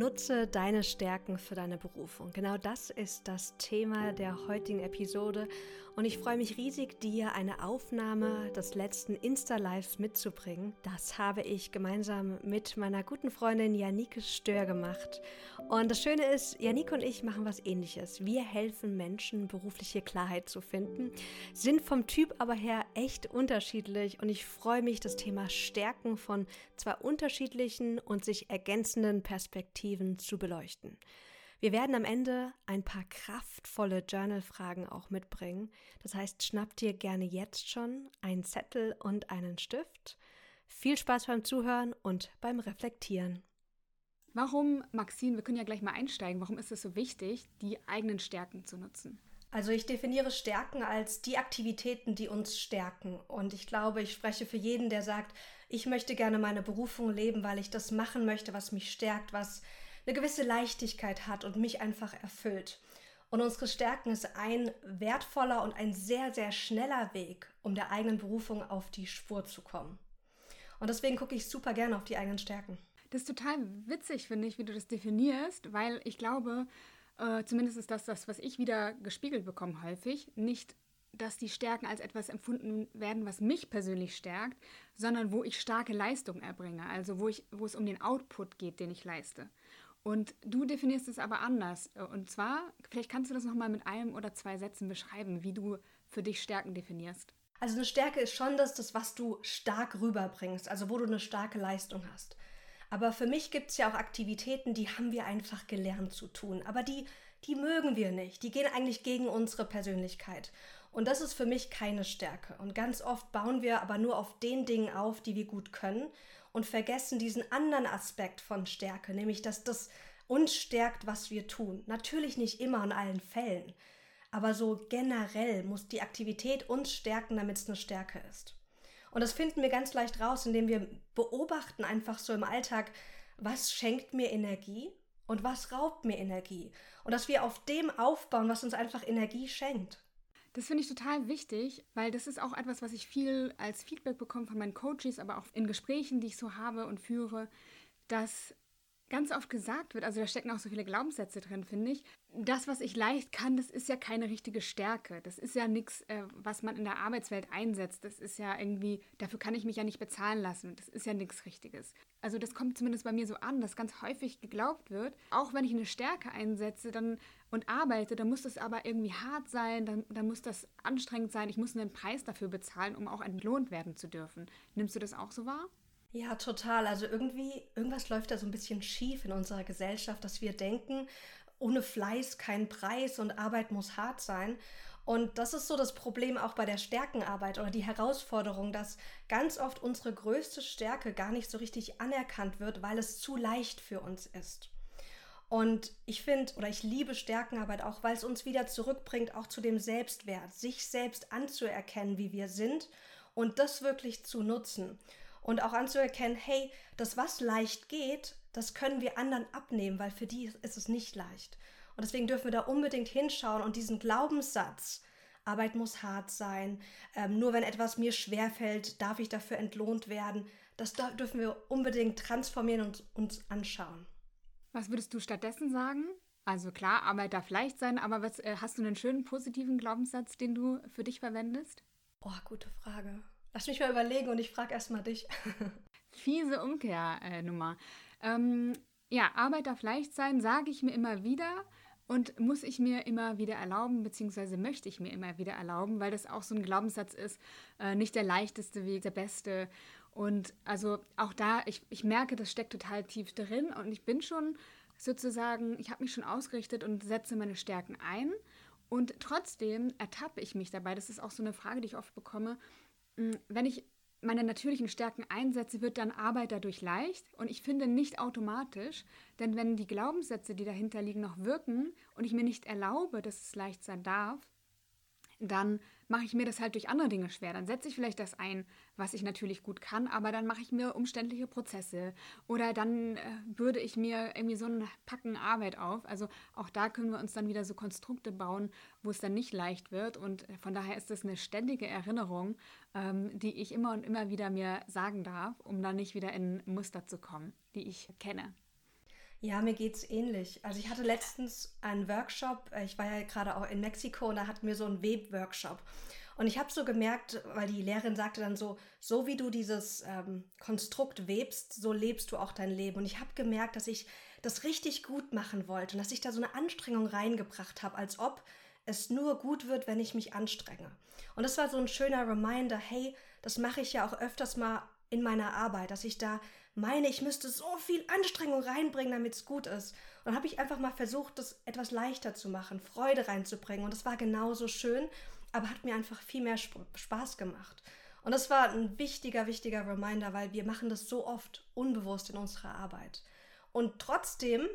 Nutze deine Stärken für deine Berufung. Genau das ist das Thema der heutigen Episode und ich freue mich riesig, dir eine Aufnahme des letzten Insta-Lives mitzubringen. Das habe ich gemeinsam mit meiner guten Freundin Janike Stör gemacht. Und das Schöne ist, Janike und ich machen was ähnliches. Wir helfen Menschen, berufliche Klarheit zu finden, sind vom Typ aber her echt unterschiedlich und ich freue mich, das Thema Stärken von zwei unterschiedlichen und sich ergänzenden Perspektiven zu beleuchten. Wir werden am Ende ein paar kraftvolle Journal-Fragen auch mitbringen. Das heißt, schnapp dir gerne jetzt schon einen Zettel und einen Stift. Viel Spaß beim Zuhören und beim Reflektieren. Warum, Maxine, wir können ja gleich mal einsteigen, warum ist es so wichtig, die eigenen Stärken zu nutzen? Also ich definiere Stärken als die Aktivitäten, die uns stärken. Und ich glaube, ich spreche für jeden, der sagt, ich möchte gerne meine Berufung leben, weil ich das machen möchte, was mich stärkt, was eine gewisse Leichtigkeit hat und mich einfach erfüllt. Und unsere Stärken ist ein wertvoller und ein sehr, sehr schneller Weg, um der eigenen Berufung auf die Spur zu kommen. Und deswegen gucke ich super gerne auf die eigenen Stärken. Das ist total witzig, finde ich, wie du das definierst, weil ich glaube, äh, zumindest ist das das, was ich wieder gespiegelt bekomme häufig, nicht dass die Stärken als etwas empfunden werden, was mich persönlich stärkt, sondern wo ich starke Leistung erbringe, also wo, ich, wo es um den Output geht, den ich leiste. Und du definierst es aber anders. Und zwar, vielleicht kannst du das nochmal mit einem oder zwei Sätzen beschreiben, wie du für dich Stärken definierst. Also eine Stärke ist schon das, das, was du stark rüberbringst, also wo du eine starke Leistung hast. Aber für mich gibt es ja auch Aktivitäten, die haben wir einfach gelernt zu tun. Aber die, die mögen wir nicht. Die gehen eigentlich gegen unsere Persönlichkeit. Und das ist für mich keine Stärke. Und ganz oft bauen wir aber nur auf den Dingen auf, die wir gut können und vergessen diesen anderen Aspekt von Stärke, nämlich dass das uns stärkt, was wir tun. Natürlich nicht immer in allen Fällen, aber so generell muss die Aktivität uns stärken, damit es eine Stärke ist. Und das finden wir ganz leicht raus, indem wir beobachten einfach so im Alltag, was schenkt mir Energie und was raubt mir Energie. Und dass wir auf dem aufbauen, was uns einfach Energie schenkt. Das finde ich total wichtig, weil das ist auch etwas, was ich viel als Feedback bekomme von meinen Coaches, aber auch in Gesprächen, die ich so habe und führe, dass ganz oft gesagt wird, also da stecken auch so viele Glaubenssätze drin, finde ich. Das, was ich leicht kann, das ist ja keine richtige Stärke. Das ist ja nichts, äh, was man in der Arbeitswelt einsetzt. Das ist ja irgendwie, dafür kann ich mich ja nicht bezahlen lassen. Das ist ja nichts Richtiges. Also das kommt zumindest bei mir so an, dass ganz häufig geglaubt wird, auch wenn ich eine Stärke einsetze dann, und arbeite, dann muss das aber irgendwie hart sein, dann, dann muss das anstrengend sein. Ich muss einen Preis dafür bezahlen, um auch entlohnt werden zu dürfen. Nimmst du das auch so wahr? Ja, total. Also irgendwie, irgendwas läuft da so ein bisschen schief in unserer Gesellschaft, dass wir denken, ohne Fleiß kein Preis und Arbeit muss hart sein. Und das ist so das Problem auch bei der Stärkenarbeit oder die Herausforderung, dass ganz oft unsere größte Stärke gar nicht so richtig anerkannt wird, weil es zu leicht für uns ist. Und ich finde oder ich liebe Stärkenarbeit auch, weil es uns wieder zurückbringt, auch zu dem Selbstwert, sich selbst anzuerkennen, wie wir sind und das wirklich zu nutzen und auch anzuerkennen, hey, das, was leicht geht, das können wir anderen abnehmen, weil für die ist es nicht leicht. Und deswegen dürfen wir da unbedingt hinschauen und diesen Glaubenssatz, Arbeit muss hart sein, ähm, nur wenn etwas mir schwerfällt, darf ich dafür entlohnt werden, das dürfen wir unbedingt transformieren und uns anschauen. Was würdest du stattdessen sagen? Also klar, Arbeit darf leicht sein, aber was, äh, hast du einen schönen positiven Glaubenssatz, den du für dich verwendest? Oh, gute Frage. Lass mich mal überlegen und ich frage erstmal dich. Fiese Umkehrnummer. Ähm, ja, Arbeit darf leicht sein, sage ich mir immer wieder und muss ich mir immer wieder erlauben, beziehungsweise möchte ich mir immer wieder erlauben, weil das auch so ein Glaubenssatz ist, äh, nicht der leichteste Weg, der beste. Und also auch da, ich, ich merke, das steckt total tief drin und ich bin schon sozusagen, ich habe mich schon ausgerichtet und setze meine Stärken ein. Und trotzdem ertappe ich mich dabei, das ist auch so eine Frage, die ich oft bekomme, wenn ich meine natürlichen Stärken einsetze, wird dann Arbeit dadurch leicht? Und ich finde nicht automatisch, denn wenn die Glaubenssätze, die dahinter liegen, noch wirken und ich mir nicht erlaube, dass es leicht sein darf, dann mache ich mir das halt durch andere Dinge schwer. Dann setze ich vielleicht das ein, was ich natürlich gut kann, aber dann mache ich mir umständliche Prozesse oder dann äh, bürde ich mir irgendwie so ein Packen Arbeit auf. Also auch da können wir uns dann wieder so Konstrukte bauen, wo es dann nicht leicht wird. Und von daher ist das eine ständige Erinnerung, ähm, die ich immer und immer wieder mir sagen darf, um dann nicht wieder in Muster zu kommen, die ich kenne. Ja, mir geht's ähnlich. Also ich hatte letztens einen Workshop, äh, ich war ja gerade auch in Mexiko und da hatten wir so einen Webworkshop. Und ich habe so gemerkt, weil die Lehrerin sagte dann so, so wie du dieses ähm, Konstrukt webst, so lebst du auch dein Leben. Und ich habe gemerkt, dass ich das richtig gut machen wollte und dass ich da so eine Anstrengung reingebracht habe, als ob es nur gut wird, wenn ich mich anstrenge. Und das war so ein schöner Reminder, hey, das mache ich ja auch öfters mal in meiner Arbeit, dass ich da meine, ich müsste so viel Anstrengung reinbringen, damit es gut ist. Und dann habe ich einfach mal versucht, das etwas leichter zu machen, Freude reinzubringen. Und das war genauso schön, aber hat mir einfach viel mehr Spaß gemacht. Und das war ein wichtiger, wichtiger Reminder, weil wir machen das so oft unbewusst in unserer Arbeit. Und trotzdem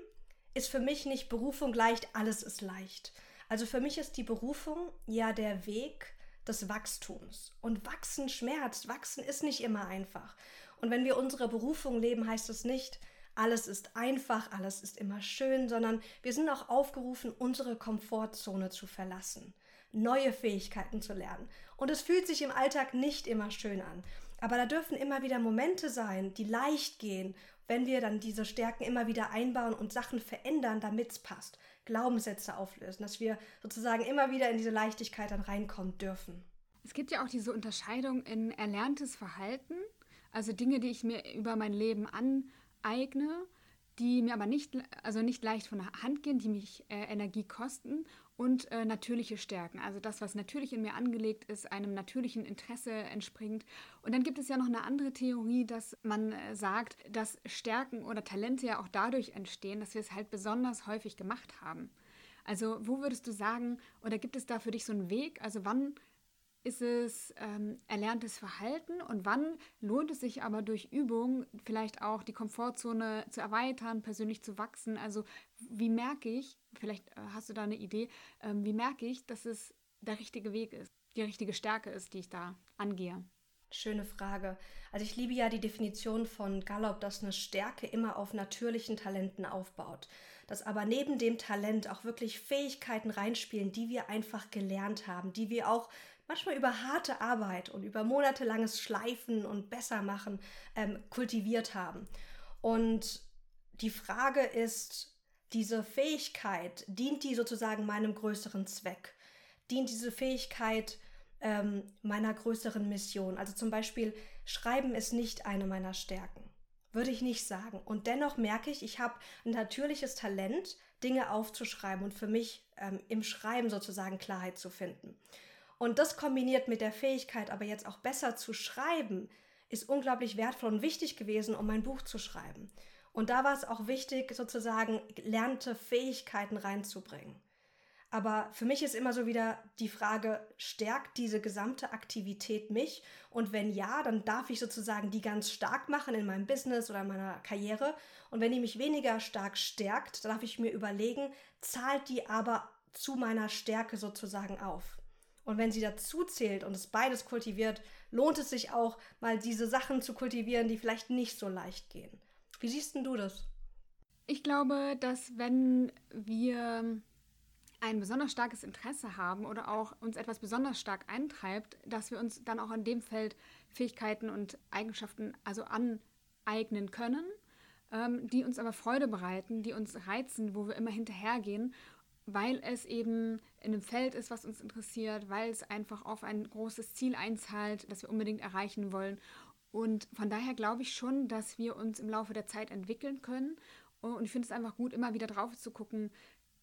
ist für mich nicht Berufung leicht, alles ist leicht. Also für mich ist die Berufung ja der Weg des Wachstums. Und wachsen schmerzt, wachsen ist nicht immer einfach. Und wenn wir unsere Berufung leben, heißt es nicht, alles ist einfach, alles ist immer schön, sondern wir sind auch aufgerufen, unsere Komfortzone zu verlassen, neue Fähigkeiten zu lernen. Und es fühlt sich im Alltag nicht immer schön an. Aber da dürfen immer wieder Momente sein, die leicht gehen, wenn wir dann diese Stärken immer wieder einbauen und Sachen verändern, damit es passt. Glaubenssätze auflösen, dass wir sozusagen immer wieder in diese Leichtigkeit dann reinkommen dürfen. Es gibt ja auch diese Unterscheidung in erlerntes Verhalten, also Dinge, die ich mir über mein Leben aneigne, die mir aber nicht, also nicht leicht von der Hand gehen, die mich äh, Energie kosten und äh, natürliche Stärken. Also das, was natürlich in mir angelegt ist, einem natürlichen Interesse entspringt. Und dann gibt es ja noch eine andere Theorie, dass man äh, sagt, dass Stärken oder Talente ja auch dadurch entstehen, dass wir es halt besonders häufig gemacht haben. Also wo würdest du sagen, oder gibt es da für dich so einen Weg? Also wann ist es ähm, erlerntes Verhalten und wann lohnt es sich aber durch Übung vielleicht auch die Komfortzone zu erweitern, persönlich zu wachsen? Also wie merke ich, vielleicht äh, hast du da eine Idee, ähm, wie merke ich, dass es der richtige Weg ist, die richtige Stärke ist, die ich da angehe? Schöne Frage. Also ich liebe ja die Definition von Gallup, dass eine Stärke immer auf natürlichen Talenten aufbaut. Dass aber neben dem Talent auch wirklich Fähigkeiten reinspielen, die wir einfach gelernt haben, die wir auch manchmal über harte Arbeit und über monatelanges Schleifen und Bessermachen ähm, kultiviert haben. Und die Frage ist, diese Fähigkeit, dient die sozusagen meinem größeren Zweck? Dient diese Fähigkeit ähm, meiner größeren Mission? Also zum Beispiel, Schreiben ist nicht eine meiner Stärken. Würde ich nicht sagen. Und dennoch merke ich, ich habe ein natürliches Talent, Dinge aufzuschreiben und für mich ähm, im Schreiben sozusagen Klarheit zu finden. Und das kombiniert mit der Fähigkeit, aber jetzt auch besser zu schreiben, ist unglaublich wertvoll und wichtig gewesen, um mein Buch zu schreiben. Und da war es auch wichtig, sozusagen lernte Fähigkeiten reinzubringen. Aber für mich ist immer so wieder die Frage, stärkt diese gesamte Aktivität mich? Und wenn ja, dann darf ich sozusagen die ganz stark machen in meinem Business oder meiner Karriere. Und wenn die mich weniger stark stärkt, dann darf ich mir überlegen, zahlt die aber zu meiner Stärke sozusagen auf? Und wenn sie dazu zählt und es beides kultiviert, lohnt es sich auch, mal diese Sachen zu kultivieren, die vielleicht nicht so leicht gehen. Wie siehst denn du das? Ich glaube, dass wenn wir ein besonders starkes Interesse haben oder auch uns etwas besonders stark eintreibt, dass wir uns dann auch in dem Feld Fähigkeiten und Eigenschaften also aneignen können, ähm, die uns aber Freude bereiten, die uns reizen, wo wir immer hinterhergehen weil es eben in einem Feld ist, was uns interessiert, weil es einfach auf ein großes Ziel einzahlt, das wir unbedingt erreichen wollen. Und von daher glaube ich schon, dass wir uns im Laufe der Zeit entwickeln können. Und ich finde es einfach gut, immer wieder drauf zu gucken,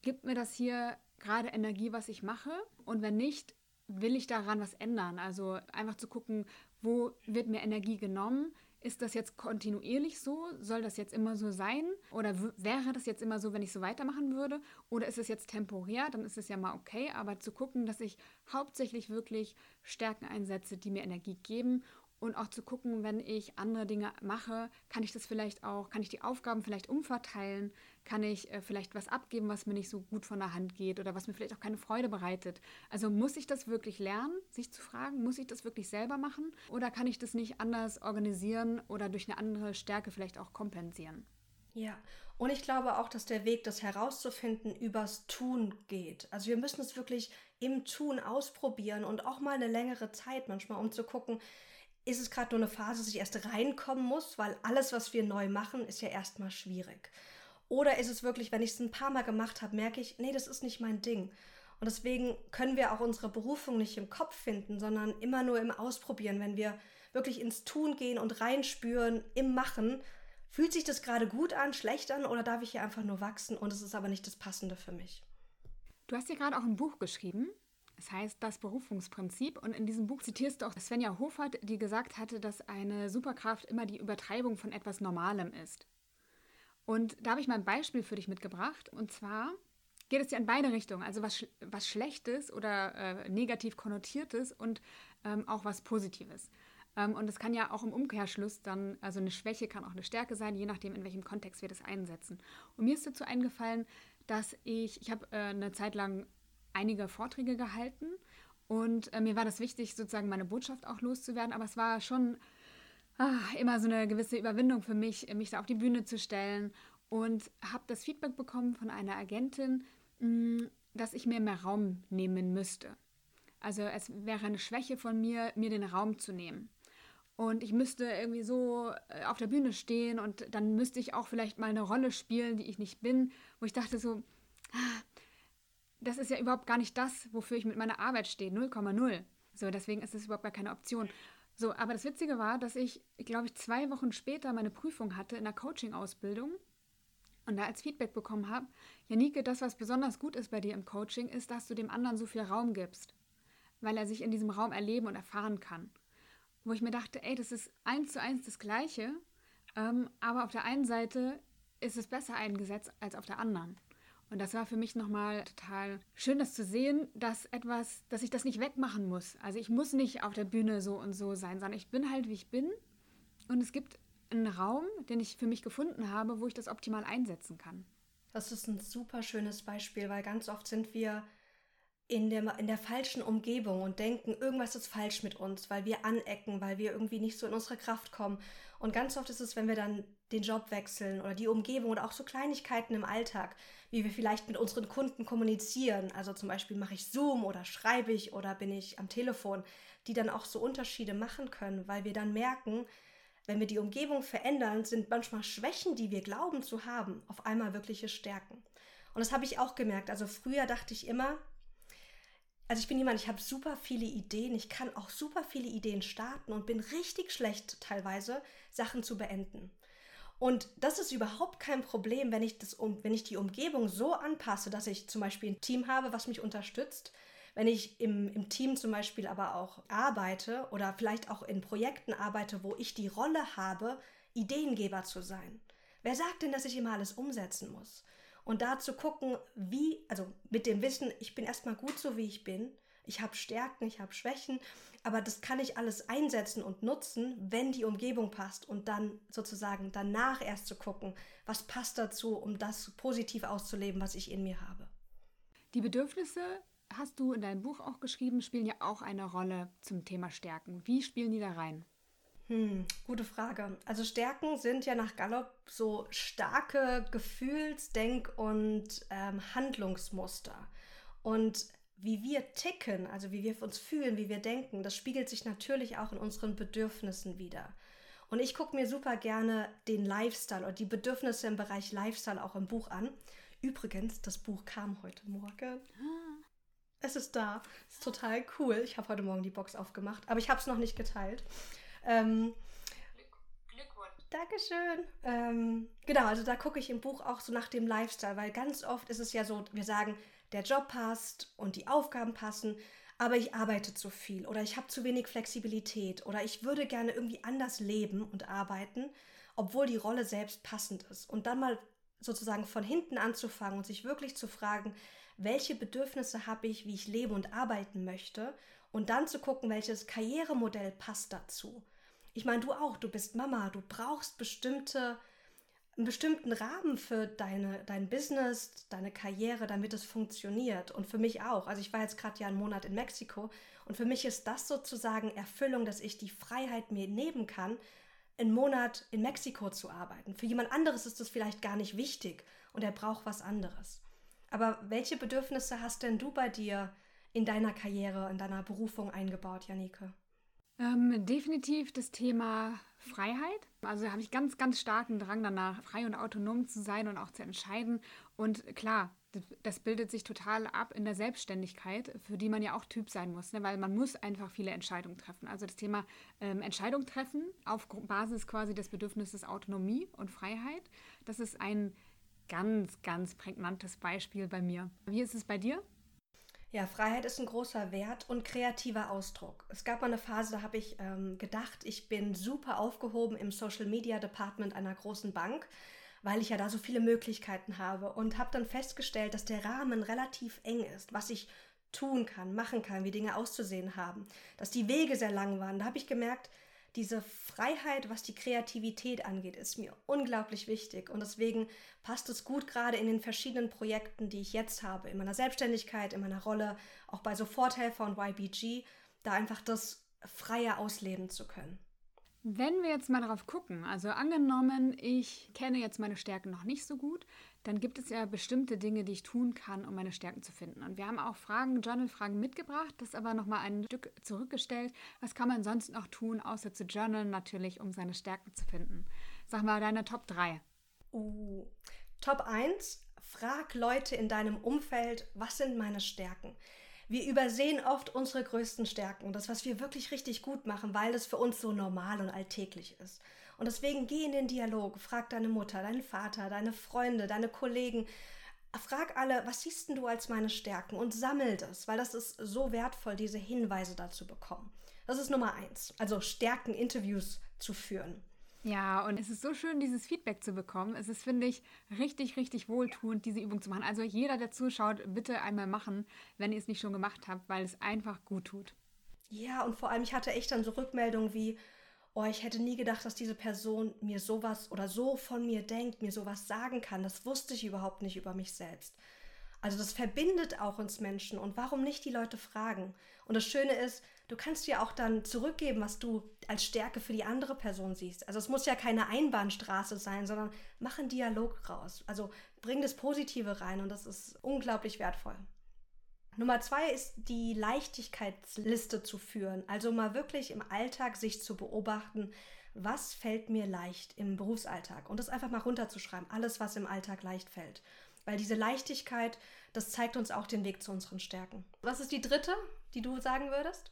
gibt mir das hier gerade Energie, was ich mache? Und wenn nicht, will ich daran was ändern? Also einfach zu gucken, wo wird mir Energie genommen? Ist das jetzt kontinuierlich so? Soll das jetzt immer so sein? Oder wäre das jetzt immer so, wenn ich so weitermachen würde? Oder ist es jetzt temporär? Dann ist es ja mal okay. Aber zu gucken, dass ich hauptsächlich wirklich Stärken einsetze, die mir Energie geben und auch zu gucken, wenn ich andere Dinge mache, kann ich das vielleicht auch, kann ich die Aufgaben vielleicht umverteilen, kann ich äh, vielleicht was abgeben, was mir nicht so gut von der Hand geht oder was mir vielleicht auch keine Freude bereitet. Also muss ich das wirklich lernen, sich zu fragen, muss ich das wirklich selber machen oder kann ich das nicht anders organisieren oder durch eine andere Stärke vielleicht auch kompensieren? Ja, und ich glaube auch, dass der Weg, das herauszufinden, übers Tun geht. Also wir müssen es wirklich im Tun ausprobieren und auch mal eine längere Zeit manchmal, um zu gucken, ist es gerade nur eine Phase, dass ich erst reinkommen muss, weil alles, was wir neu machen, ist ja erstmal schwierig. Oder ist es wirklich, wenn ich es ein paar Mal gemacht habe, merke ich, nee, das ist nicht mein Ding. Und deswegen können wir auch unsere Berufung nicht im Kopf finden, sondern immer nur im Ausprobieren. Wenn wir wirklich ins Tun gehen und reinspüren, im Machen, fühlt sich das gerade gut an, schlecht an oder darf ich hier einfach nur wachsen und es ist aber nicht das Passende für mich. Du hast ja gerade auch ein Buch geschrieben. Es heißt Das Berufungsprinzip. Und in diesem Buch zitierst du auch Svenja Hofert, die gesagt hatte, dass eine Superkraft immer die Übertreibung von etwas Normalem ist. Und da habe ich mal ein Beispiel für dich mitgebracht. Und zwar geht es ja in beide Richtungen. Also was, was Schlechtes oder äh, negativ Konnotiertes und ähm, auch was Positives. Ähm, und es kann ja auch im Umkehrschluss dann, also eine Schwäche kann auch eine Stärke sein, je nachdem, in welchem Kontext wir das einsetzen. Und mir ist dazu eingefallen, dass ich, ich habe äh, eine Zeit lang einige Vorträge gehalten und äh, mir war das wichtig, sozusagen meine Botschaft auch loszuwerden, aber es war schon ach, immer so eine gewisse Überwindung für mich, mich da auf die Bühne zu stellen und habe das Feedback bekommen von einer Agentin, mh, mm, dass ich mir mehr Raum nehmen müsste. Also es wäre eine Schwäche von mir, mir den Raum zu nehmen. Und ich müsste irgendwie so äh, auf der Bühne stehen und dann müsste ich auch vielleicht mal eine Rolle spielen, die ich nicht bin, wo ich dachte so, ah, das ist ja überhaupt gar nicht das, wofür ich mit meiner Arbeit stehe, 0,0. So, deswegen ist das überhaupt gar keine Option. So, aber das Witzige war, dass ich, glaube ich, zwei Wochen später meine Prüfung hatte in der Coaching-Ausbildung und da als Feedback bekommen habe, Janike, das, was besonders gut ist bei dir im Coaching, ist, dass du dem anderen so viel Raum gibst, weil er sich in diesem Raum erleben und erfahren kann wo ich mir dachte, ey, das ist eins zu eins das Gleiche, ähm, aber auf der einen Seite ist es besser eingesetzt als auf der anderen. Und das war für mich nochmal total schön, das zu sehen, dass etwas, dass ich das nicht wegmachen muss. Also ich muss nicht auf der Bühne so und so sein, sondern ich bin halt, wie ich bin. Und es gibt einen Raum, den ich für mich gefunden habe, wo ich das optimal einsetzen kann. Das ist ein super schönes Beispiel, weil ganz oft sind wir in der, in der falschen Umgebung und denken, irgendwas ist falsch mit uns, weil wir anecken, weil wir irgendwie nicht so in unsere Kraft kommen. Und ganz oft ist es, wenn wir dann den Job wechseln oder die Umgebung oder auch so Kleinigkeiten im Alltag, wie wir vielleicht mit unseren Kunden kommunizieren. Also zum Beispiel mache ich Zoom oder schreibe ich oder bin ich am Telefon, die dann auch so Unterschiede machen können, weil wir dann merken, wenn wir die Umgebung verändern, sind manchmal Schwächen, die wir glauben zu haben, auf einmal wirkliche Stärken. Und das habe ich auch gemerkt. Also früher dachte ich immer, also ich bin jemand, ich habe super viele Ideen, ich kann auch super viele Ideen starten und bin richtig schlecht teilweise, Sachen zu beenden. Und das ist überhaupt kein Problem, wenn ich, das, wenn ich die Umgebung so anpasse, dass ich zum Beispiel ein Team habe, was mich unterstützt. Wenn ich im, im Team zum Beispiel aber auch arbeite oder vielleicht auch in Projekten arbeite, wo ich die Rolle habe, Ideengeber zu sein. Wer sagt denn, dass ich immer alles umsetzen muss? Und da zu gucken, wie, also mit dem Wissen, ich bin erstmal gut so, wie ich bin. Ich habe Stärken, ich habe Schwächen, aber das kann ich alles einsetzen und nutzen, wenn die Umgebung passt und dann sozusagen danach erst zu gucken, was passt dazu, um das positiv auszuleben, was ich in mir habe. Die Bedürfnisse, hast du in deinem Buch auch geschrieben, spielen ja auch eine Rolle zum Thema Stärken. Wie spielen die da rein? Hm, gute Frage. Also Stärken sind ja nach Gallup so starke Gefühls-, Denk- und ähm, Handlungsmuster. Und wie wir ticken, also wie wir uns fühlen, wie wir denken, das spiegelt sich natürlich auch in unseren Bedürfnissen wieder. Und ich gucke mir super gerne den Lifestyle oder die Bedürfnisse im Bereich Lifestyle auch im Buch an. Übrigens, das Buch kam heute Morgen. Ah. Es ist da. Es ist total cool. Ich habe heute Morgen die Box aufgemacht, aber ich habe es noch nicht geteilt. Ähm, Glückwunsch. Dankeschön. Ähm, genau, also da gucke ich im Buch auch so nach dem Lifestyle, weil ganz oft ist es ja so, wir sagen, der Job passt und die Aufgaben passen, aber ich arbeite zu viel oder ich habe zu wenig Flexibilität oder ich würde gerne irgendwie anders leben und arbeiten, obwohl die Rolle selbst passend ist. Und dann mal sozusagen von hinten anzufangen und sich wirklich zu fragen, welche Bedürfnisse habe ich, wie ich leben und arbeiten möchte und dann zu gucken, welches Karrieremodell passt dazu. Ich meine, du auch, du bist Mama, du brauchst bestimmte, einen bestimmten Rahmen für deine, dein Business, deine Karriere, damit es funktioniert. Und für mich auch. Also ich war jetzt gerade ja einen Monat in Mexiko und für mich ist das sozusagen Erfüllung, dass ich die Freiheit mir nehmen kann, einen Monat in Mexiko zu arbeiten. Für jemand anderes ist das vielleicht gar nicht wichtig und er braucht was anderes. Aber welche Bedürfnisse hast denn du bei dir in deiner Karriere, in deiner Berufung eingebaut, Janike? Ähm, definitiv das Thema Freiheit. Also habe ich ganz, ganz starken Drang danach, frei und autonom zu sein und auch zu entscheiden. Und klar, das bildet sich total ab in der Selbstständigkeit, für die man ja auch Typ sein muss, ne? weil man muss einfach viele Entscheidungen treffen. Also das Thema ähm, Entscheidung treffen auf Basis quasi des Bedürfnisses Autonomie und Freiheit, das ist ein ganz, ganz prägnantes Beispiel bei mir. Wie ist es bei dir? Ja, Freiheit ist ein großer Wert und kreativer Ausdruck. Es gab mal eine Phase, da habe ich ähm, gedacht, ich bin super aufgehoben im Social Media Department einer großen Bank, weil ich ja da so viele Möglichkeiten habe und habe dann festgestellt, dass der Rahmen relativ eng ist, was ich tun kann, machen kann, wie Dinge auszusehen haben, dass die Wege sehr lang waren. Da habe ich gemerkt, diese Freiheit, was die Kreativität angeht, ist mir unglaublich wichtig. Und deswegen passt es gut gerade in den verschiedenen Projekten, die ich jetzt habe, in meiner Selbstständigkeit, in meiner Rolle, auch bei Soforthelfer und YBG, da einfach das freie ausleben zu können. Wenn wir jetzt mal darauf gucken, also angenommen, ich kenne jetzt meine Stärken noch nicht so gut, dann gibt es ja bestimmte Dinge, die ich tun kann, um meine Stärken zu finden. Und wir haben auch Fragen, Journal-Fragen mitgebracht, das aber nochmal ein Stück zurückgestellt. Was kann man sonst noch tun, außer zu journalen natürlich, um seine Stärken zu finden? Sag mal deine Top 3. Uh, Top 1, frag Leute in deinem Umfeld, was sind meine Stärken? Wir übersehen oft unsere größten Stärken, das, was wir wirklich richtig gut machen, weil es für uns so normal und alltäglich ist. Und deswegen geh in den Dialog, frag deine Mutter, deinen Vater, deine Freunde, deine Kollegen, frag alle, was siehst du als meine Stärken und sammel das, weil das ist so wertvoll, diese Hinweise dazu bekommen. Das ist Nummer eins, also Stärken-Interviews zu führen. Ja, und es ist so schön, dieses Feedback zu bekommen. Es ist, finde ich, richtig, richtig wohltuend, diese Übung zu machen. Also jeder, der zuschaut, bitte einmal machen, wenn ihr es nicht schon gemacht habt, weil es einfach gut tut. Ja, und vor allem, ich hatte echt dann so Rückmeldungen wie, oh, ich hätte nie gedacht, dass diese Person mir sowas oder so von mir denkt, mir sowas sagen kann. Das wusste ich überhaupt nicht über mich selbst. Also das verbindet auch uns Menschen und warum nicht die Leute fragen? Und das Schöne ist, du kannst dir auch dann zurückgeben, was du als Stärke für die andere Person siehst. Also es muss ja keine Einbahnstraße sein, sondern mach einen Dialog raus. Also bring das Positive rein und das ist unglaublich wertvoll. Nummer zwei ist die Leichtigkeitsliste zu führen. Also mal wirklich im Alltag sich zu beobachten, was fällt mir leicht im Berufsalltag und das einfach mal runterzuschreiben, alles, was im Alltag leicht fällt. Weil diese Leichtigkeit, das zeigt uns auch den Weg zu unseren Stärken. Was ist die dritte, die du sagen würdest?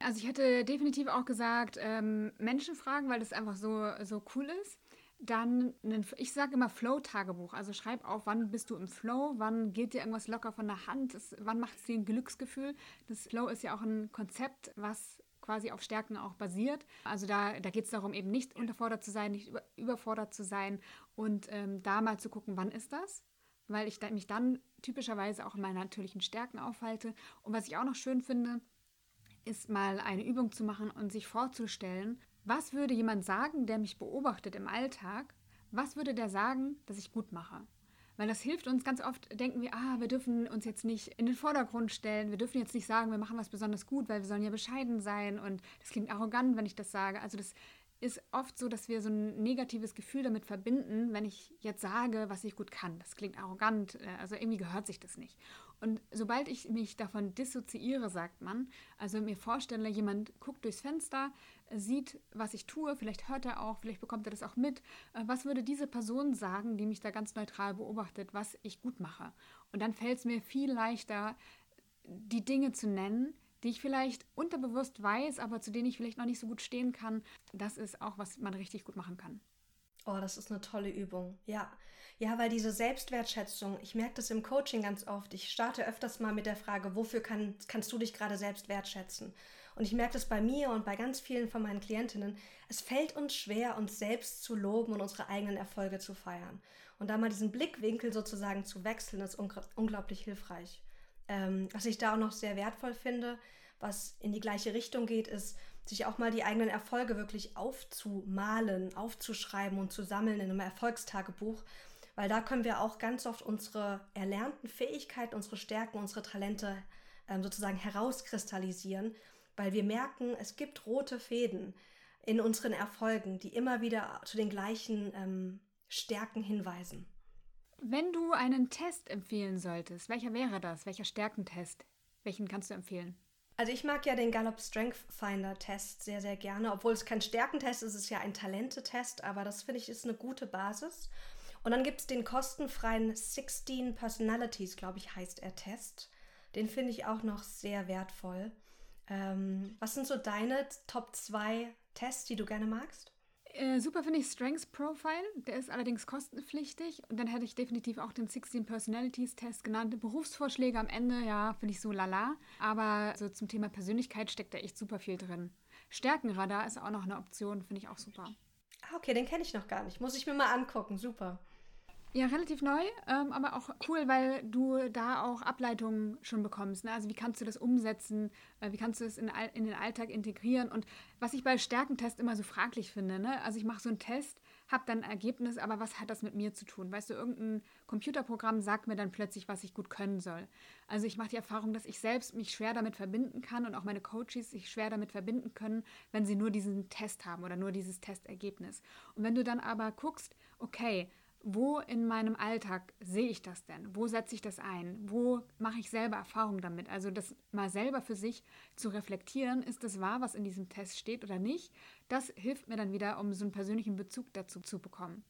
Also ich hätte definitiv auch gesagt, ähm, Menschen fragen, weil das einfach so, so cool ist. Dann, einen, ich sage immer Flow-Tagebuch. Also schreib auf, wann bist du im Flow, wann geht dir irgendwas locker von der Hand, das, wann macht es dir ein Glücksgefühl. Das Flow ist ja auch ein Konzept, was quasi auf Stärken auch basiert. Also da, da geht es darum, eben nicht unterfordert zu sein, nicht über, überfordert zu sein und ähm, da mal zu gucken, wann ist das? weil ich mich dann typischerweise auch in meinen natürlichen Stärken aufhalte. Und was ich auch noch schön finde, ist mal eine Übung zu machen und sich vorzustellen, was würde jemand sagen, der mich beobachtet im Alltag? Was würde der sagen, dass ich gut mache? Weil das hilft uns ganz oft, denken wir, ah, wir dürfen uns jetzt nicht in den Vordergrund stellen, wir dürfen jetzt nicht sagen, wir machen was besonders gut, weil wir sollen ja bescheiden sein und das klingt arrogant, wenn ich das sage. Also das ist oft so, dass wir so ein negatives Gefühl damit verbinden, wenn ich jetzt sage, was ich gut kann. Das klingt arrogant, äh, also irgendwie gehört sich das nicht. Und sobald ich mich davon dissoziiere, sagt man, also mir vorstelle, jemand guckt durchs Fenster, sieht, was ich tue, vielleicht hört er auch, vielleicht bekommt er das auch mit. Äh, was würde diese Person sagen, die mich da ganz neutral beobachtet, was ich gut mache? Und dann fällt es mir viel leichter, die Dinge zu nennen, die ich vielleicht unterbewusst weiß, aber zu denen ich vielleicht noch nicht so gut stehen kann. Das ist auch, was man richtig gut machen kann. Oh, das ist eine tolle Übung. Ja. Ja, weil diese Selbstwertschätzung, ich merke das im Coaching ganz oft. Ich starte öfters mal mit der Frage, wofür kann, kannst du dich gerade selbst wertschätzen? Und ich merke das bei mir und bei ganz vielen von meinen Klientinnen. Es fällt uns schwer, uns selbst zu loben und unsere eigenen Erfolge zu feiern. Und da mal diesen Blickwinkel sozusagen zu wechseln, ist unglaublich hilfreich. Ähm, was ich da auch noch sehr wertvoll finde, was in die gleiche Richtung geht, ist, sich auch mal die eigenen Erfolge wirklich aufzumalen, aufzuschreiben und zu sammeln in einem Erfolgstagebuch, weil da können wir auch ganz oft unsere erlernten Fähigkeiten, unsere Stärken, unsere Talente ähm, sozusagen herauskristallisieren, weil wir merken, es gibt rote Fäden in unseren Erfolgen, die immer wieder zu den gleichen ähm, Stärken hinweisen. Wenn du einen Test empfehlen solltest, welcher wäre das? Welcher Stärkentest? Welchen kannst du empfehlen? Also ich mag ja den Gallup Strength Finder Test sehr, sehr gerne. Obwohl es kein Stärkentest ist, es ist ja ein Talentetest, aber das finde ich ist eine gute Basis. Und dann gibt es den kostenfreien 16 Personalities, glaube ich, heißt er Test. Den finde ich auch noch sehr wertvoll. Ähm, was sind so deine Top 2 Tests, die du gerne magst? Äh, super finde ich Strengths Profile. Der ist allerdings kostenpflichtig. Und dann hätte ich definitiv auch den 16 Personalities Test genannt. Berufsvorschläge am Ende, ja, finde ich so lala. Aber so zum Thema Persönlichkeit steckt da echt super viel drin. Stärkenradar ist auch noch eine Option, finde ich auch super. Ah, okay, den kenne ich noch gar nicht. Muss ich mir mal angucken. Super. Ja, relativ neu, ähm, aber auch cool, weil du da auch Ableitungen schon bekommst. Ne? Also wie kannst du das umsetzen? Äh, wie kannst du es in, in, den Alltag integrieren? Und was ich bei Stärkentest immer so fraglich finde, ne? also ich mache so einen Test, habe dann ein Ergebnis, aber was hat das mit mir zu tun? Weißt du, irgendein Computerprogramm sagt mir dann plötzlich, was ich gut können soll. Also ich mache die Erfahrung, dass ich selbst mich schwer damit verbinden kann und auch meine Coaches sich schwer damit verbinden können, wenn sie nur diesen Test haben oder nur dieses Testergebnis. Und wenn du dann aber guckst, okay, wo in meinem Alltag sehe ich das denn? Wo setze ich das ein? Wo mache ich selber Erfahrung damit? Also das mal selber für sich zu reflektieren, ist das wahr, was in diesem Test steht oder nicht? Das hilft mir dann wieder, um so einen persönlichen Bezug dazu zu bekommen.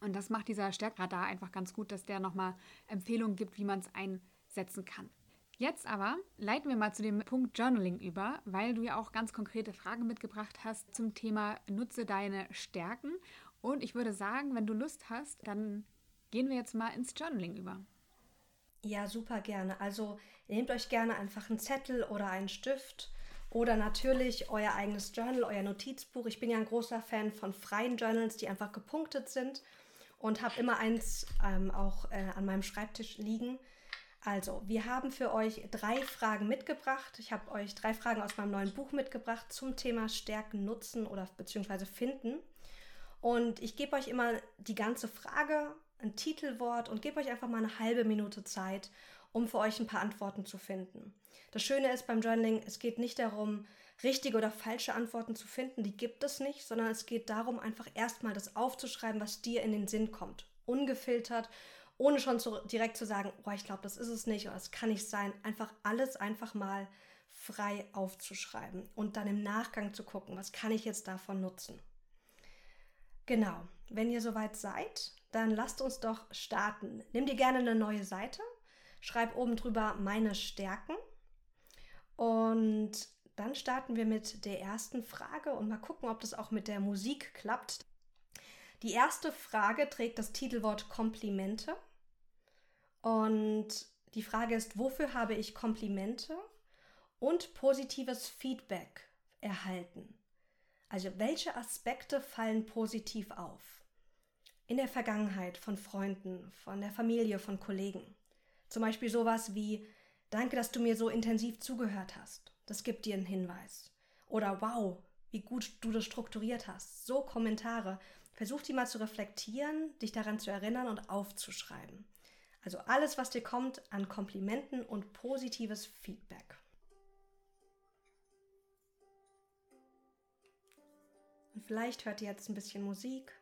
Und das macht dieser Stärkradar einfach ganz gut, dass der nochmal Empfehlungen gibt, wie man es einsetzen kann. Jetzt aber leiten wir mal zu dem Punkt Journaling über, weil du ja auch ganz konkrete Fragen mitgebracht hast zum Thema Nutze deine Stärken. Und ich würde sagen, wenn du Lust hast, dann gehen wir jetzt mal ins Journaling über. Ja, super gerne. Also nehmt euch gerne einfach einen Zettel oder einen Stift oder natürlich euer eigenes Journal, euer Notizbuch. Ich bin ja ein großer Fan von freien Journals, die einfach gepunktet sind und habe immer eins ähm, auch äh, an meinem Schreibtisch liegen. Also, wir haben für euch drei Fragen mitgebracht. Ich habe euch drei Fragen aus meinem neuen Buch mitgebracht zum Thema Stärken, Nutzen oder beziehungsweise Finden. Und ich gebe euch immer die ganze Frage, ein Titelwort und gebe euch einfach mal eine halbe Minute Zeit, um für euch ein paar Antworten zu finden. Das Schöne ist beim Journaling, es geht nicht darum, richtige oder falsche Antworten zu finden, die gibt es nicht, sondern es geht darum, einfach erstmal das aufzuschreiben, was dir in den Sinn kommt. Ungefiltert, ohne schon zu, direkt zu sagen, oh, ich glaube, das ist es nicht oder es kann nicht sein. Einfach alles einfach mal frei aufzuschreiben und dann im Nachgang zu gucken, was kann ich jetzt davon nutzen. Genau, wenn ihr soweit seid, dann lasst uns doch starten. Nimm dir gerne eine neue Seite, schreib oben drüber meine Stärken und dann starten wir mit der ersten Frage und mal gucken, ob das auch mit der Musik klappt. Die erste Frage trägt das Titelwort Komplimente und die Frage ist, wofür habe ich Komplimente und positives Feedback erhalten? Also welche Aspekte fallen positiv auf? In der Vergangenheit von Freunden, von der Familie, von Kollegen. Zum Beispiel sowas wie, danke, dass du mir so intensiv zugehört hast. Das gibt dir einen Hinweis. Oder wow, wie gut du das strukturiert hast. So Kommentare. Versuch die mal zu reflektieren, dich daran zu erinnern und aufzuschreiben. Also alles, was dir kommt an Komplimenten und positives Feedback. Vielleicht hört ihr jetzt ein bisschen Musik.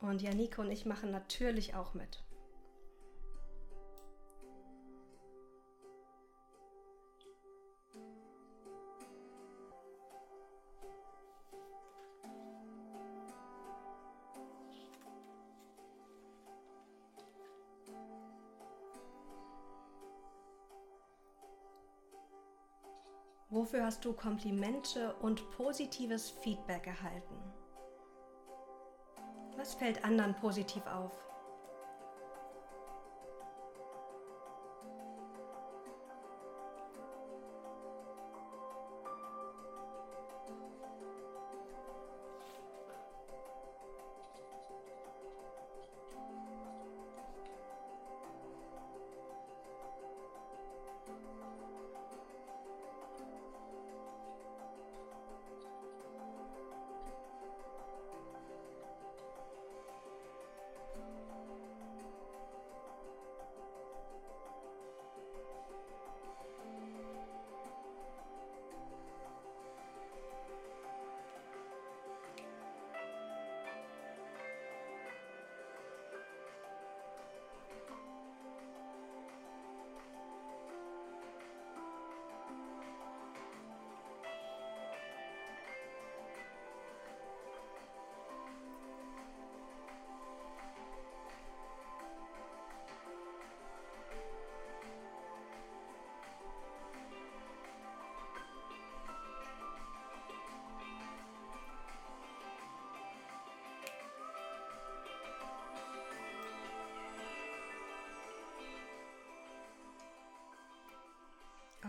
Und Janiko und ich machen natürlich auch mit. Wofür hast du Komplimente und positives Feedback erhalten? Was fällt anderen positiv auf?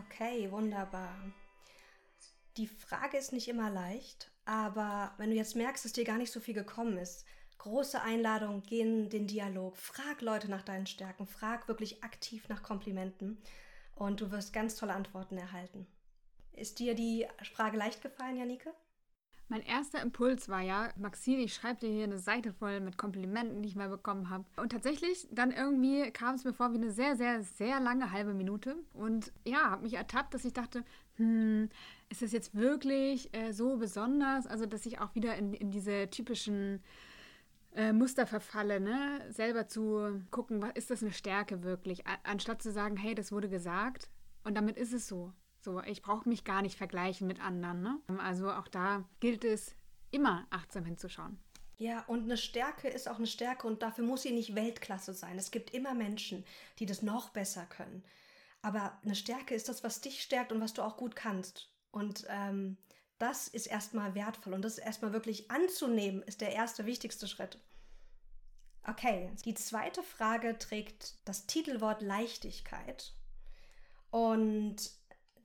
Okay, wunderbar. Die Frage ist nicht immer leicht, aber wenn du jetzt merkst, dass dir gar nicht so viel gekommen ist, große Einladung, geh in den Dialog, frag Leute nach deinen Stärken, frag wirklich aktiv nach Komplimenten und du wirst ganz tolle Antworten erhalten. Ist dir die Frage leicht gefallen, Janike? Mein erster Impuls war ja, Maxine, ich schreibe dir hier eine Seite voll mit Komplimenten, die ich mal bekommen habe. Und tatsächlich, dann irgendwie kam es mir vor wie eine sehr, sehr, sehr lange halbe Minute. Und ja, habe mich ertappt, dass ich dachte, hm, ist das jetzt wirklich äh, so besonders? Also, dass ich auch wieder in, in diese typischen äh, Muster verfalle, ne? selber zu gucken, was ist das eine Stärke wirklich, anstatt zu sagen, hey, das wurde gesagt und damit ist es so. So, ich brauche mich gar nicht vergleichen mit anderen. Ne? Also auch da gilt es, immer achtsam hinzuschauen. Ja, und eine Stärke ist auch eine Stärke und dafür muss sie nicht Weltklasse sein. Es gibt immer Menschen, die das noch besser können. Aber eine Stärke ist das, was dich stärkt und was du auch gut kannst. Und ähm, das ist erstmal wertvoll und das ist erstmal wirklich anzunehmen, ist der erste wichtigste Schritt. Okay, die zweite Frage trägt das Titelwort Leichtigkeit. Und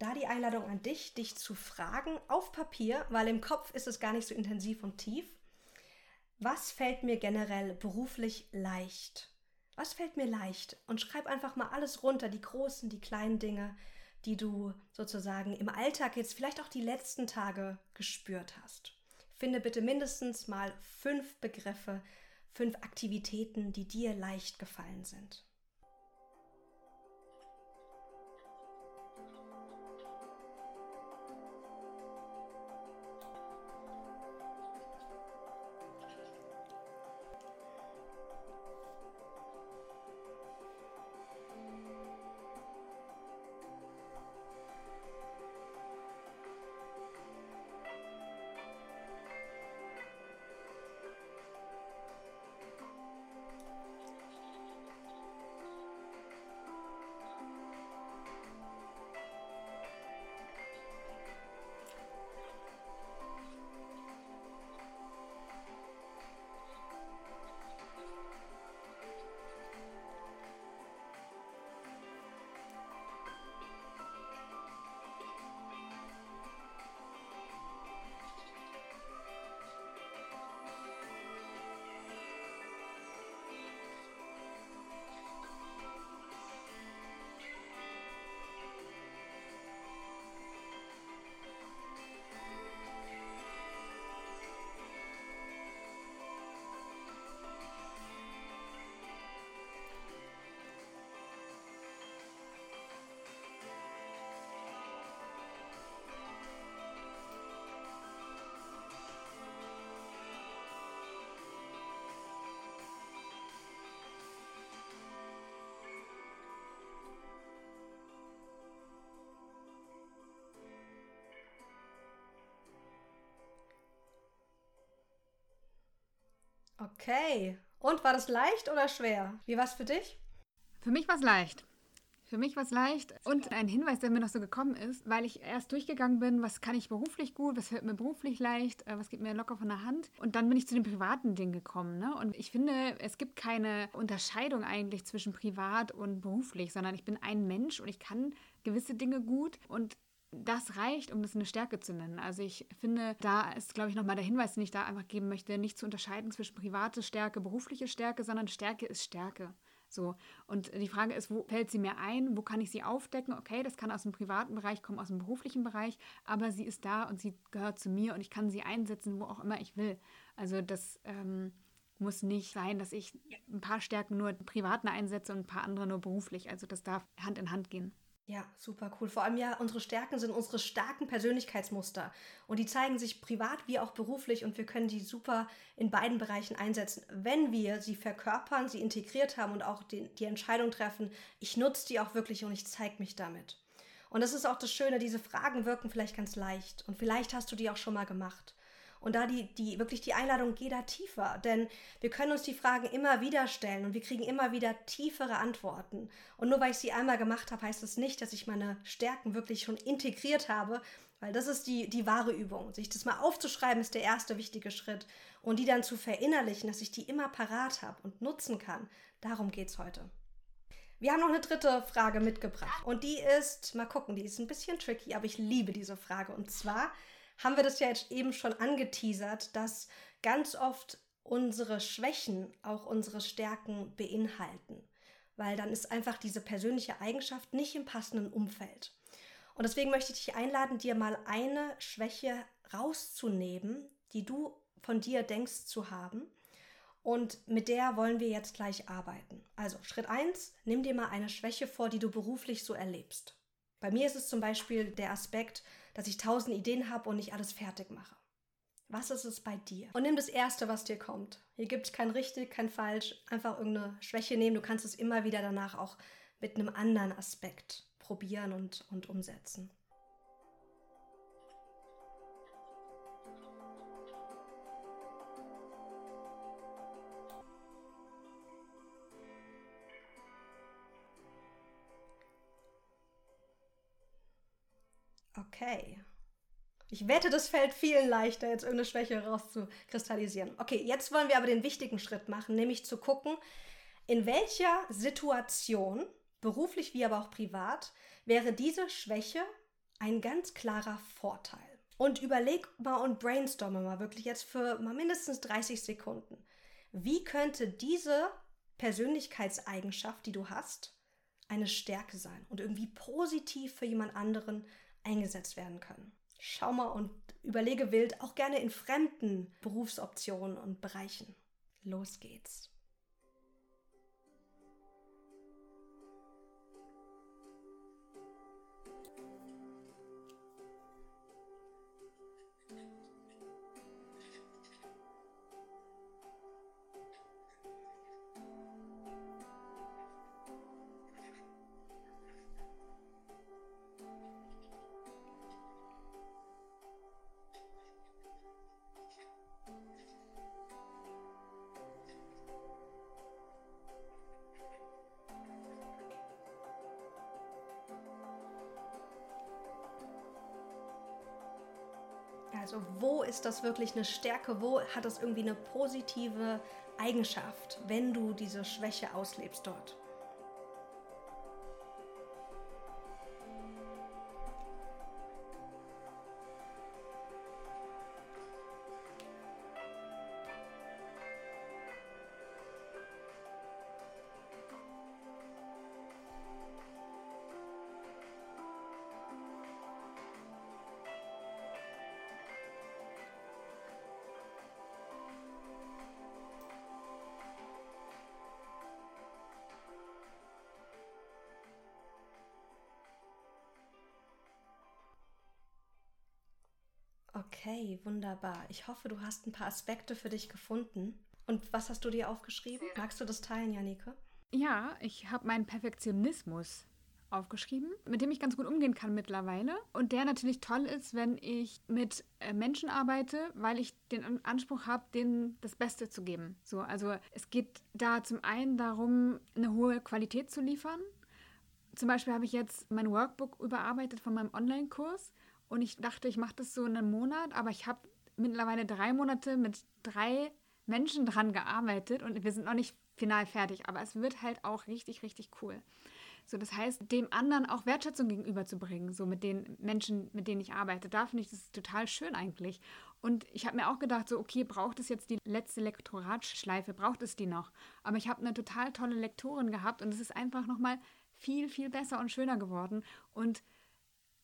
da die Einladung an dich, dich zu fragen auf Papier, weil im Kopf ist es gar nicht so intensiv und tief. Was fällt mir generell beruflich leicht? Was fällt mir leicht? Und schreib einfach mal alles runter, die großen, die kleinen Dinge, die du sozusagen im Alltag jetzt vielleicht auch die letzten Tage gespürt hast. Finde bitte mindestens mal fünf Begriffe, fünf Aktivitäten, die dir leicht gefallen sind. Okay. Und war das leicht oder schwer? Wie war es für dich? Für mich war es leicht. Für mich war es leicht. Und ein Hinweis, der mir noch so gekommen ist, weil ich erst durchgegangen bin, was kann ich beruflich gut, was fällt mir beruflich leicht, äh, was geht mir locker von der Hand. Und dann bin ich zu den privaten Dingen gekommen. Ne? Und ich finde, es gibt keine Unterscheidung eigentlich zwischen privat und beruflich, sondern ich bin ein Mensch und ich kann gewisse Dinge gut und das reicht, um das eine Stärke zu nennen. Also ich finde, da ist, glaube ich, nochmal der Hinweis, den ich da einfach geben möchte, nicht zu unterscheiden zwischen private Stärke, berufliche Stärke, sondern Stärke ist Stärke. So. Und die Frage ist, wo fällt sie mir ein? Wo kann ich sie aufdecken? Okay, das kann aus dem privaten Bereich kommen, aus dem beruflichen Bereich, aber sie ist da und sie gehört zu mir und ich kann sie einsetzen, wo auch immer ich will. Also das ähm, muss nicht sein, dass ich ein paar Stärken nur privat einsetze und ein paar andere nur beruflich. Also das darf Hand in Hand gehen. Ja, super cool. Vor allem ja, unsere Stärken sind unsere starken Persönlichkeitsmuster. Und die zeigen sich privat wie auch beruflich und wir können die super in beiden Bereichen einsetzen, wenn wir sie verkörpern, sie integriert haben und auch die, die Entscheidung treffen, ich nutze die auch wirklich und ich zeige mich damit. Und das ist auch das Schöne, diese Fragen wirken vielleicht ganz leicht und vielleicht hast du die auch schon mal gemacht. Und da die, die wirklich die Einladung, geh da tiefer. Denn wir können uns die Fragen immer wieder stellen und wir kriegen immer wieder tiefere Antworten. Und nur weil ich sie einmal gemacht habe, heißt das nicht, dass ich meine Stärken wirklich schon integriert habe, weil das ist die, die wahre Übung. Sich das mal aufzuschreiben, ist der erste wichtige Schritt. Und die dann zu verinnerlichen, dass ich die immer parat habe und nutzen kann. Darum geht es heute. Wir haben noch eine dritte Frage mitgebracht. Und die ist, mal gucken, die ist ein bisschen tricky, aber ich liebe diese Frage. Und zwar haben wir das ja jetzt eben schon angeteasert, dass ganz oft unsere Schwächen auch unsere Stärken beinhalten. Weil dann ist einfach diese persönliche Eigenschaft nicht im passenden Umfeld. Und deswegen möchte ich dich einladen, dir mal eine Schwäche rauszunehmen, die du von dir denkst zu haben. Und mit der wollen wir jetzt gleich arbeiten. Also Schritt 1, nimm dir mal eine Schwäche vor, die du beruflich so erlebst. Bei mir ist es zum Beispiel der Aspekt, dass ich tausend Ideen habe und nicht alles fertig mache. Was ist es bei dir? Und nimm das Erste, was dir kommt. Hier gibt es kein richtig, kein falsch. Einfach irgendeine Schwäche nehmen. Du kannst es immer wieder danach auch mit einem anderen Aspekt probieren und, und umsetzen. Okay. Ich wette, das fällt vielen leichter, jetzt irgendeine Schwäche rauszukristallisieren. Okay, jetzt wollen wir aber den wichtigen Schritt machen, nämlich zu gucken, in welcher Situation, beruflich wie aber auch privat, wäre diese Schwäche ein ganz klarer Vorteil. Und überleg mal und brainstorme mal wirklich jetzt für mal mindestens 30 Sekunden. Wie könnte diese Persönlichkeitseigenschaft, die du hast, eine Stärke sein und irgendwie positiv für jemand anderen eingesetzt werden können? Schau mal und überlege wild, auch gerne in fremden Berufsoptionen und Bereichen. Los geht's. Also wo ist das wirklich eine Stärke? Wo hat das irgendwie eine positive Eigenschaft, wenn du diese Schwäche auslebst dort? Okay, wunderbar. Ich hoffe, du hast ein paar Aspekte für dich gefunden. Und was hast du dir aufgeschrieben? Magst du das teilen, Janike? Ja, ich habe meinen Perfektionismus aufgeschrieben, mit dem ich ganz gut umgehen kann mittlerweile. Und der natürlich toll ist, wenn ich mit äh, Menschen arbeite, weil ich den Anspruch habe, denen das Beste zu geben. So, also es geht da zum einen darum, eine hohe Qualität zu liefern. Zum Beispiel habe ich jetzt mein Workbook überarbeitet von meinem Online-Kurs und ich dachte, ich mache das so in einem Monat, aber ich habe mittlerweile drei Monate mit drei Menschen dran gearbeitet und wir sind noch nicht final fertig, aber es wird halt auch richtig, richtig cool. So, das heißt, dem anderen auch Wertschätzung gegenüberzubringen, so mit den Menschen, mit denen ich arbeite. Da finde ich das total schön eigentlich. Und ich habe mir auch gedacht, so, okay, braucht es jetzt die letzte Lektoratschleife, braucht es die noch? Aber ich habe eine total tolle Lektorin gehabt und es ist einfach nochmal viel, viel besser und schöner geworden. Und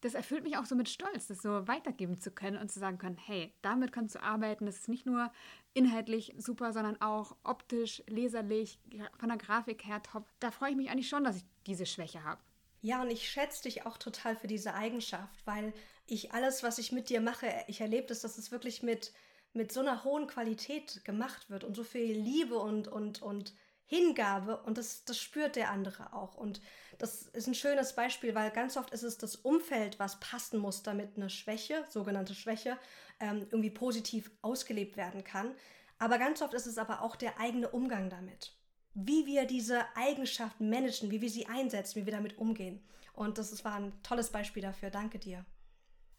das erfüllt mich auch so mit Stolz, das so weitergeben zu können und zu sagen können, hey, damit kannst du arbeiten. Das ist nicht nur inhaltlich super, sondern auch optisch, leserlich, von der Grafik her top. Da freue ich mich eigentlich schon, dass ich diese Schwäche habe. Ja, und ich schätze dich auch total für diese Eigenschaft, weil ich alles, was ich mit dir mache, ich erlebe das, dass es wirklich mit, mit so einer hohen Qualität gemacht wird und so viel Liebe und, und, und Hingabe und das, das spürt der andere auch. Und das ist ein schönes Beispiel, weil ganz oft ist es das Umfeld, was passen muss, damit eine Schwäche, sogenannte Schwäche, ähm, irgendwie positiv ausgelebt werden kann. Aber ganz oft ist es aber auch der eigene Umgang damit. Wie wir diese Eigenschaften managen, wie wir sie einsetzen, wie wir damit umgehen. Und das war ein tolles Beispiel dafür. Danke dir.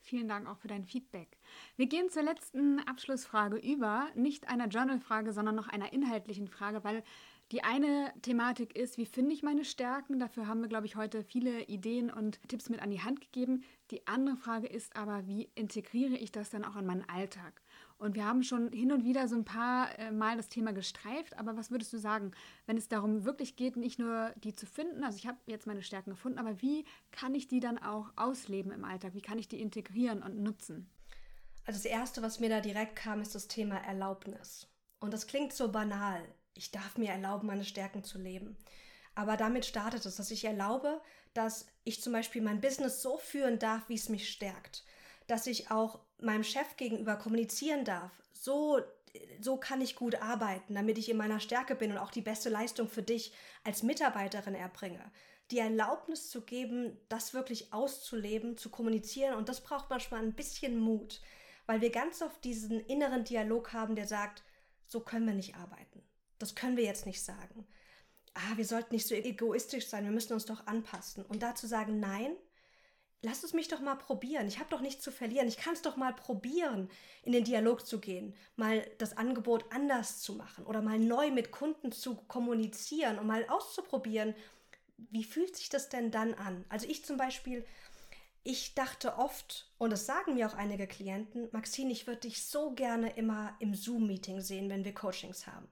Vielen Dank auch für dein Feedback. Wir gehen zur letzten Abschlussfrage über. Nicht einer Journal-Frage, sondern noch einer inhaltlichen Frage, weil Die eine Thematik ist, wie finde ich meine Stärken? Dafür haben wir, glaube ich, heute viele Ideen und Tipps mit an die Hand gegeben. Die andere Frage ist aber, wie integriere ich das dann auch in meinen Alltag? Und wir haben schon hin und wieder so ein paar äh, Mal das Thema gestreift, aber was würdest du sagen, wenn es darum wirklich geht, nicht nur die zu finden, also ich habe jetzt meine Stärken gefunden, aber wie kann ich die dann auch ausleben im Alltag? Wie kann ich die integrieren und nutzen? Also das Erste, was mir da direkt kam, ist das Thema Erlaubnis. Und das klingt so banal. Ich darf mir erlauben, meine Stärken zu leben. Aber damit startet es, dass ich erlaube, dass ich zum Beispiel mein Business so führen darf, wie es mich stärkt dass ich auch meinem Chef gegenüber kommunizieren darf. So, so kann ich gut arbeiten, damit ich in meiner Stärke bin und auch die beste Leistung für dich als Mitarbeiterin erbringe. Die Erlaubnis zu geben, das wirklich auszuleben, zu kommunizieren und das braucht manchmal ein bisschen Mut, weil wir ganz oft diesen inneren Dialog haben, der sagt, so können wir nicht arbeiten. Das können wir jetzt nicht sagen. Ah, wir sollten nicht so egoistisch sein, wir müssen uns doch anpassen. Und dazu sagen, nein, lass es mich doch mal probieren. Ich habe doch nichts zu verlieren. Ich kann es doch mal probieren, in den Dialog zu gehen, mal das Angebot anders zu machen oder mal neu mit Kunden zu kommunizieren und mal auszuprobieren, wie fühlt sich das denn dann an? Also ich zum Beispiel, ich dachte oft, und das sagen mir auch einige Klienten, Maxine, ich würde dich so gerne immer im Zoom-Meeting sehen, wenn wir Coachings haben.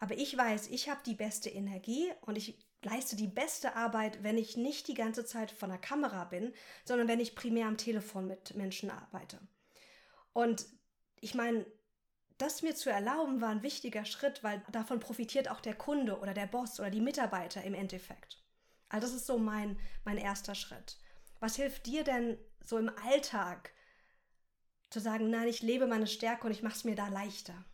Aber ich weiß, ich habe die beste Energie und ich leiste die beste Arbeit, wenn ich nicht die ganze Zeit von der Kamera bin, sondern wenn ich primär am Telefon mit Menschen arbeite. Und ich meine, das mir zu erlauben, war ein wichtiger Schritt, weil davon profitiert auch der Kunde oder der Boss oder die Mitarbeiter im Endeffekt. Also das ist so mein, mein erster Schritt. Was hilft dir denn so im Alltag zu sagen, nein, ich lebe meine Stärke und ich mache es mir da leichter?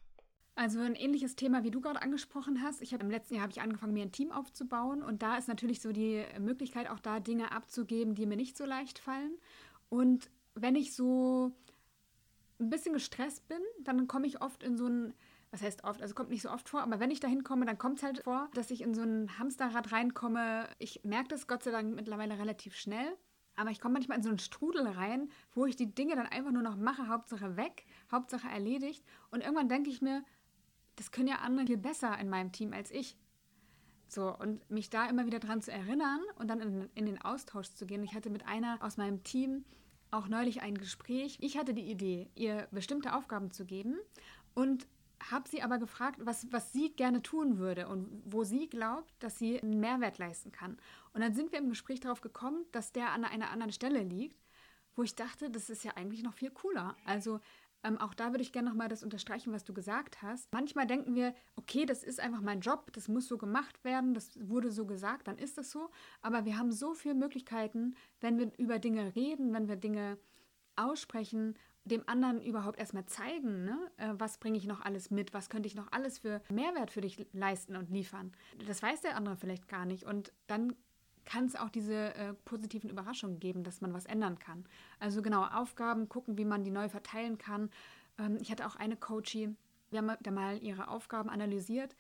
Also ein ähnliches Thema, wie du gerade angesprochen hast. Ich habe im letzten Jahr habe ich angefangen, mir ein Team aufzubauen und da ist natürlich so die Möglichkeit, auch da Dinge abzugeben, die mir nicht so leicht fallen. Und wenn ich so ein bisschen gestresst bin, dann komme ich oft in so ein, was heißt oft, also kommt nicht so oft vor, aber wenn ich da hinkomme, dann kommt es halt vor, dass ich in so ein Hamsterrad reinkomme. Ich merke das Gott sei Dank mittlerweile relativ schnell. Aber ich komme manchmal in so einen Strudel rein, wo ich die Dinge dann einfach nur noch mache, Hauptsache weg, Hauptsache erledigt. Und irgendwann denke ich mir, das können ja andere viel besser in meinem Team als ich. So, und mich da immer wieder dran zu erinnern und dann in, in den Austausch zu gehen. Ich hatte mit einer aus meinem Team auch neulich ein Gespräch. Ich hatte die Idee, ihr bestimmte Aufgaben zu geben und habe sie aber gefragt, was, was sie gerne tun würde und wo sie glaubt, dass sie einen Mehrwert leisten kann. Und dann sind wir im Gespräch darauf gekommen, dass der an einer anderen Stelle liegt, wo ich dachte, das ist ja eigentlich noch viel cooler. Also ähm, auch da würde ich gerne nochmal das unterstreichen, was du gesagt hast. Manchmal denken wir, okay, das ist einfach mein Job, das muss so gemacht werden, das wurde so gesagt, dann ist das so. Aber wir haben so viele Möglichkeiten, wenn wir über Dinge reden, wenn wir Dinge aussprechen, dem anderen überhaupt erstmal zeigen, ne? Äh, was bringe ich noch alles mit, was könnte ich noch alles für Mehrwert für dich leisten und liefern. Das weiß der andere vielleicht gar nicht. Und dann kann es auch diese äh, positiven Überraschungen geben, dass man was ändern kann. Also genau, Aufgaben gucken, wie man die neu verteilen kann. Ähm, ich hatte auch eine Coachie, wir haben da mal ihre Aufgaben analysiert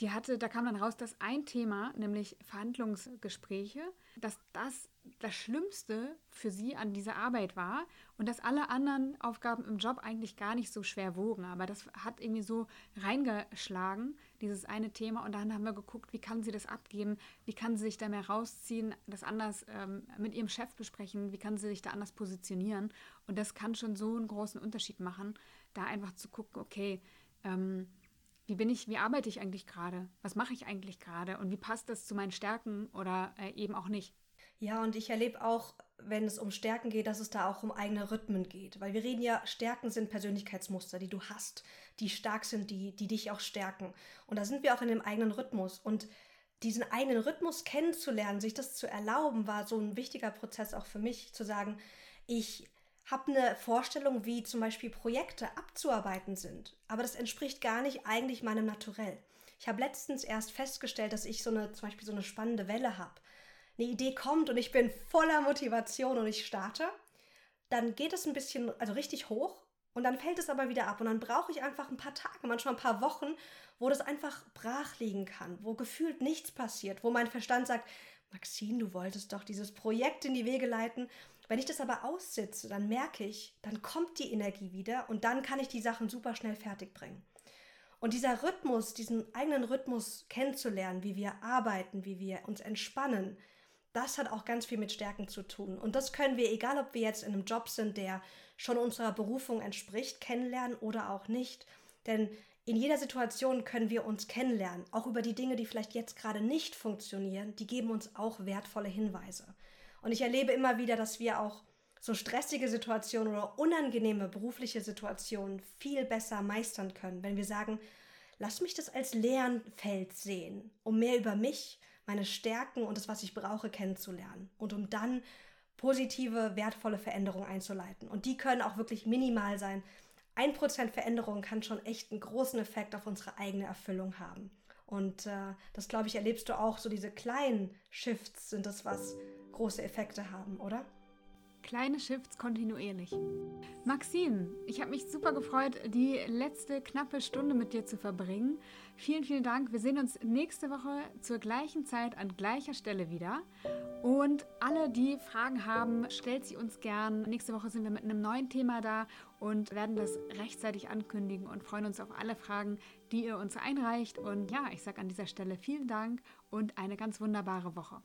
die hatte, da kam dann raus, dass ein Thema, nämlich Verhandlungsgespräche, dass das das Schlimmste für sie an dieser Arbeit war und dass alle anderen Aufgaben im Job eigentlich gar nicht so schwer wogen. Aber das hat irgendwie so reingeschlagen, dieses eine Thema. Und dann haben wir geguckt, wie kann sie das abgeben, wie kann sie sich da mehr rausziehen, das anders ähm, mit ihrem Chef besprechen, wie kann sie sich da anders positionieren. Und das kann schon so einen großen Unterschied machen, da einfach zu gucken, okay, ähm, wie bin ich, wie arbeite ich eigentlich gerade? Was mache ich eigentlich gerade? Und wie passt das zu meinen Stärken oder äh, eben auch nicht? Ja, und ich erlebe auch, wenn es um Stärken geht, dass es da auch um eigene Rhythmen geht. Weil wir reden ja, Stärken sind Persönlichkeitsmuster, die du hast, die stark sind, die, die dich auch stärken. Und da sind wir auch in dem eigenen Rhythmus. Und diesen eigenen Rhythmus kennenzulernen, sich das zu erlauben, war so ein wichtiger Prozess auch für mich, zu sagen, ich habe eine Vorstellung, wie zum Beispiel Projekte abzuarbeiten sind, aber das entspricht gar nicht eigentlich meinem Naturell. Ich habe letztens erst festgestellt, dass ich so eine, zum Beispiel so eine spannende Welle habe. Eine Idee kommt und ich bin voller Motivation und ich starte. Dann geht es ein bisschen, also richtig hoch und dann fällt es aber wieder ab und dann brauche ich einfach ein paar Tage, manchmal ein paar Wochen, wo das einfach brach liegen kann, wo gefühlt nichts passiert, wo mein Verstand sagt, Maxine, du wolltest doch dieses Projekt in die Wege leiten wenn ich das aber aussitze, dann merke ich, dann kommt die Energie wieder und dann kann ich die Sachen super schnell fertig bringen. Und dieser Rhythmus, diesen eigenen Rhythmus kennenzulernen, wie wir arbeiten, wie wir uns entspannen, das hat auch ganz viel mit Stärken zu tun. Und das können wir, egal ob wir jetzt in einem Job sind, der schon unserer Berufung entspricht, kennenlernen oder auch nicht. Denn in jeder Situation können wir uns kennenlernen, auch über die Dinge, die vielleicht jetzt gerade nicht funktionieren, die geben uns auch wertvolle Hinweise. Und ich erlebe immer wieder, dass wir auch so stressige Situationen oder unangenehme berufliche Situationen viel besser meistern können, wenn wir sagen, lass mich das als Lernfeld sehen, um mehr über mich, meine Stärken und das, was ich brauche, kennenzulernen und um dann positive, wertvolle Veränderungen einzuleiten. Und die können auch wirklich minimal sein. Ein Prozent Veränderung kann schon echt einen großen Effekt auf unsere eigene Erfüllung haben. Und äh, das, glaube ich, erlebst du auch. So diese kleinen Shifts sind das, was große Effekte haben, oder? Kleine Shifts kontinuierlich. Maxim, ich habe mich super gefreut, die letzte knappe Stunde mit dir zu verbringen. Vielen, vielen Dank. Wir sehen uns nächste Woche zur gleichen Zeit an gleicher Stelle wieder. Und alle, die Fragen haben, stellt sie uns gern. Nächste Woche sind wir mit einem neuen Thema da und werden das rechtzeitig ankündigen und freuen uns auf alle Fragen, die ihr uns einreicht. Und ja, ich sage an dieser Stelle vielen Dank und eine ganz wunderbare Woche.